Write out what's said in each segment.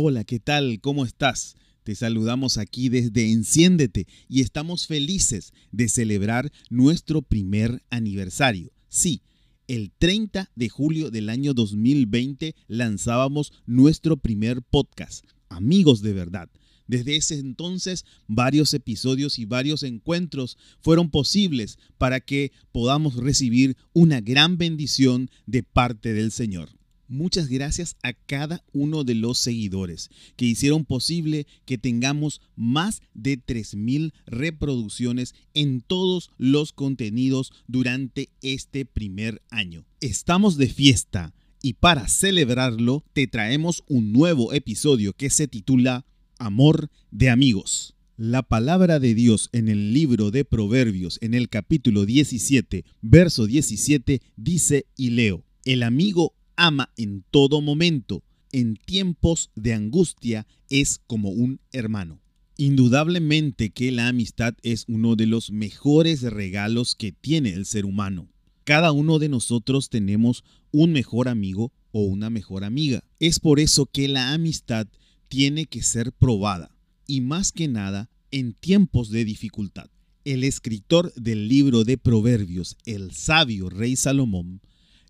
Hola, ¿qué tal? ¿Cómo estás? Te saludamos aquí desde Enciéndete y estamos felices de celebrar nuestro primer aniversario. Sí, el 30 de julio del año 2020 lanzábamos nuestro primer podcast, Amigos de Verdad. Desde ese entonces, varios episodios y varios encuentros fueron posibles para que podamos recibir una gran bendición de parte del Señor. Muchas gracias a cada uno de los seguidores que hicieron posible que tengamos más de 3.000 reproducciones en todos los contenidos durante este primer año. Estamos de fiesta y para celebrarlo te traemos un nuevo episodio que se titula Amor de amigos. La palabra de Dios en el libro de Proverbios en el capítulo 17, verso 17 dice y leo, el amigo ama en todo momento, en tiempos de angustia es como un hermano. Indudablemente que la amistad es uno de los mejores regalos que tiene el ser humano. Cada uno de nosotros tenemos un mejor amigo o una mejor amiga. Es por eso que la amistad tiene que ser probada y más que nada en tiempos de dificultad. El escritor del libro de Proverbios, el sabio rey Salomón,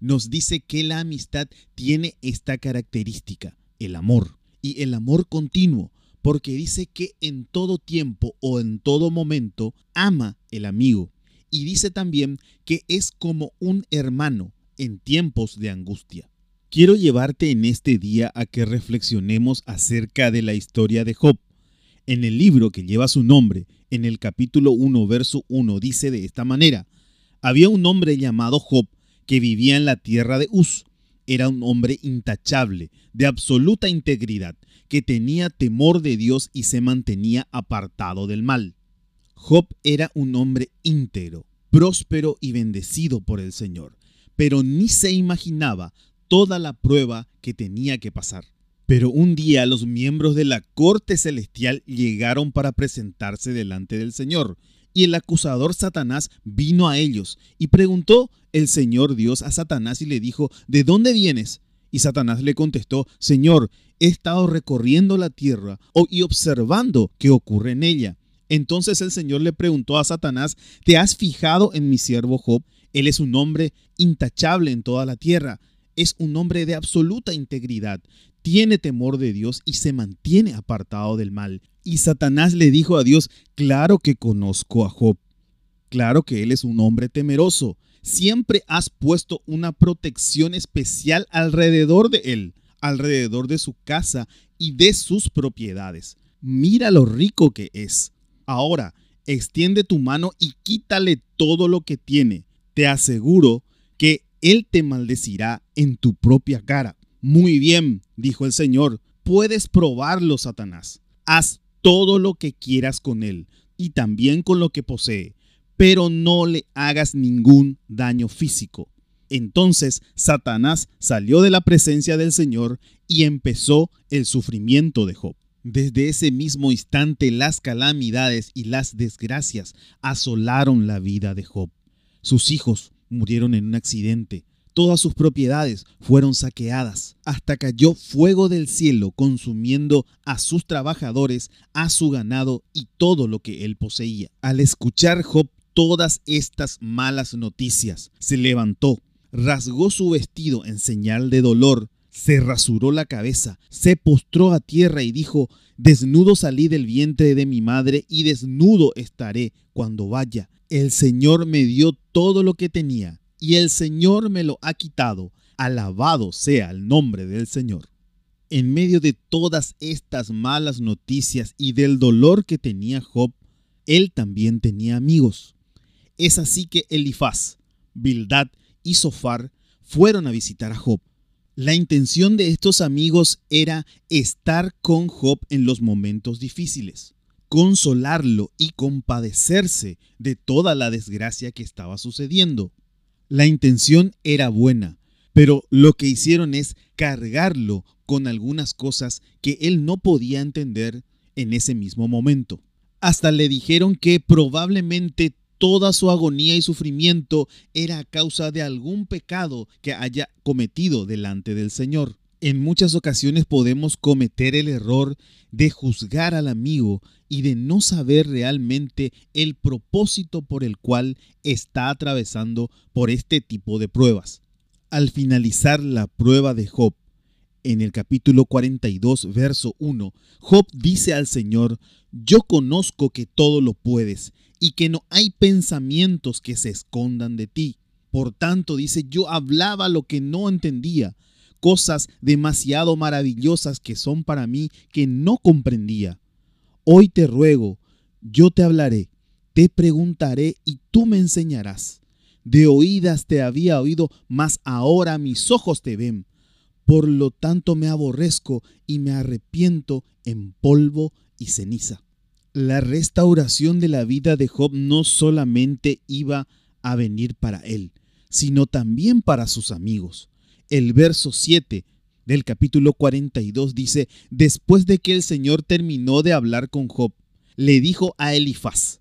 nos dice que la amistad tiene esta característica, el amor, y el amor continuo, porque dice que en todo tiempo o en todo momento ama el amigo. Y dice también que es como un hermano en tiempos de angustia. Quiero llevarte en este día a que reflexionemos acerca de la historia de Job. En el libro que lleva su nombre, en el capítulo 1, verso 1, dice de esta manera, había un hombre llamado Job que vivía en la tierra de Uz. Era un hombre intachable, de absoluta integridad, que tenía temor de Dios y se mantenía apartado del mal. Job era un hombre íntegro, próspero y bendecido por el Señor, pero ni se imaginaba toda la prueba que tenía que pasar. Pero un día los miembros de la corte celestial llegaron para presentarse delante del Señor, y el acusador Satanás vino a ellos y preguntó el Señor Dios a Satanás y le dijo, ¿de dónde vienes? Y Satanás le contestó, Señor, he estado recorriendo la tierra y observando qué ocurre en ella. Entonces el Señor le preguntó a Satanás, ¿te has fijado en mi siervo Job? Él es un hombre intachable en toda la tierra, es un hombre de absoluta integridad, tiene temor de Dios y se mantiene apartado del mal. Y Satanás le dijo a Dios, claro que conozco a Job, claro que él es un hombre temeroso, siempre has puesto una protección especial alrededor de él, alrededor de su casa y de sus propiedades. Mira lo rico que es. Ahora, extiende tu mano y quítale todo lo que tiene. Te aseguro que él te maldecirá en tu propia cara. Muy bien, dijo el Señor, puedes probarlo, Satanás. Haz todo lo que quieras con él y también con lo que posee, pero no le hagas ningún daño físico. Entonces Satanás salió de la presencia del Señor y empezó el sufrimiento de Job. Desde ese mismo instante las calamidades y las desgracias asolaron la vida de Job. Sus hijos murieron en un accidente, Todas sus propiedades fueron saqueadas, hasta cayó fuego del cielo consumiendo a sus trabajadores, a su ganado y todo lo que él poseía. Al escuchar Job todas estas malas noticias, se levantó, rasgó su vestido en señal de dolor, se rasuró la cabeza, se postró a tierra y dijo, Desnudo salí del vientre de mi madre y desnudo estaré cuando vaya. El Señor me dio todo lo que tenía y el Señor me lo ha quitado. Alabado sea el nombre del Señor. En medio de todas estas malas noticias y del dolor que tenía Job, él también tenía amigos. Es así que Elifaz, Bildad y Sofar fueron a visitar a Job. La intención de estos amigos era estar con Job en los momentos difíciles, consolarlo y compadecerse de toda la desgracia que estaba sucediendo. La intención era buena, pero lo que hicieron es cargarlo con algunas cosas que él no podía entender en ese mismo momento. Hasta le dijeron que probablemente toda su agonía y sufrimiento era a causa de algún pecado que haya cometido delante del Señor. En muchas ocasiones podemos cometer el error de juzgar al amigo y de no saber realmente el propósito por el cual está atravesando por este tipo de pruebas. Al finalizar la prueba de Job, en el capítulo 42, verso 1, Job dice al Señor, yo conozco que todo lo puedes y que no hay pensamientos que se escondan de ti. Por tanto, dice, yo hablaba lo que no entendía, cosas demasiado maravillosas que son para mí que no comprendía. Hoy te ruego, yo te hablaré, te preguntaré y tú me enseñarás. De oídas te había oído, mas ahora mis ojos te ven. Por lo tanto me aborrezco y me arrepiento en polvo y ceniza. La restauración de la vida de Job no solamente iba a venir para él, sino también para sus amigos. El verso 7 del capítulo 42 dice, después de que el Señor terminó de hablar con Job, le dijo a Elifaz,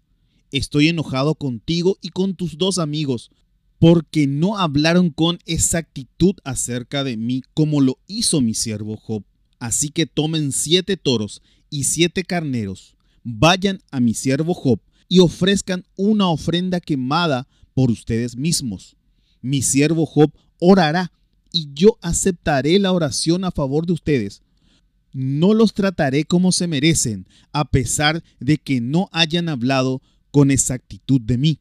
estoy enojado contigo y con tus dos amigos, porque no hablaron con exactitud acerca de mí como lo hizo mi siervo Job. Así que tomen siete toros y siete carneros, vayan a mi siervo Job y ofrezcan una ofrenda quemada por ustedes mismos. Mi siervo Job orará y yo aceptaré la oración a favor de ustedes. No los trataré como se merecen, a pesar de que no hayan hablado con exactitud de mí.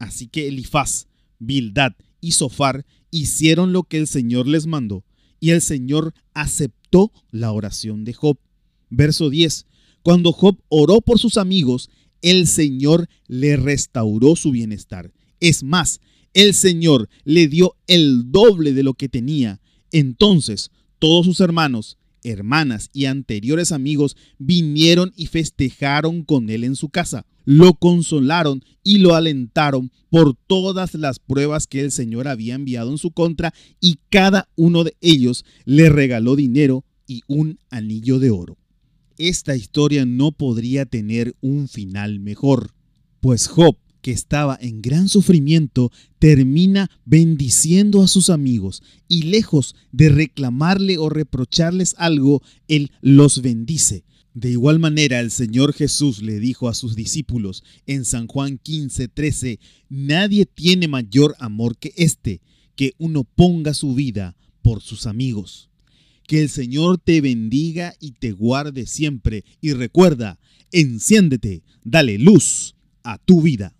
Así que Elifaz, Bildad y Sofar hicieron lo que el Señor les mandó, y el Señor aceptó la oración de Job. Verso 10. Cuando Job oró por sus amigos, el Señor le restauró su bienestar. Es más, el Señor le dio el doble de lo que tenía. Entonces todos sus hermanos, hermanas y anteriores amigos vinieron y festejaron con él en su casa. Lo consolaron y lo alentaron por todas las pruebas que el Señor había enviado en su contra y cada uno de ellos le regaló dinero y un anillo de oro. Esta historia no podría tener un final mejor, pues Job que estaba en gran sufrimiento, termina bendiciendo a sus amigos y lejos de reclamarle o reprocharles algo, Él los bendice. De igual manera, el Señor Jesús le dijo a sus discípulos en San Juan 15, 13, Nadie tiene mayor amor que este, que uno ponga su vida por sus amigos. Que el Señor te bendiga y te guarde siempre. Y recuerda, enciéndete, dale luz a tu vida.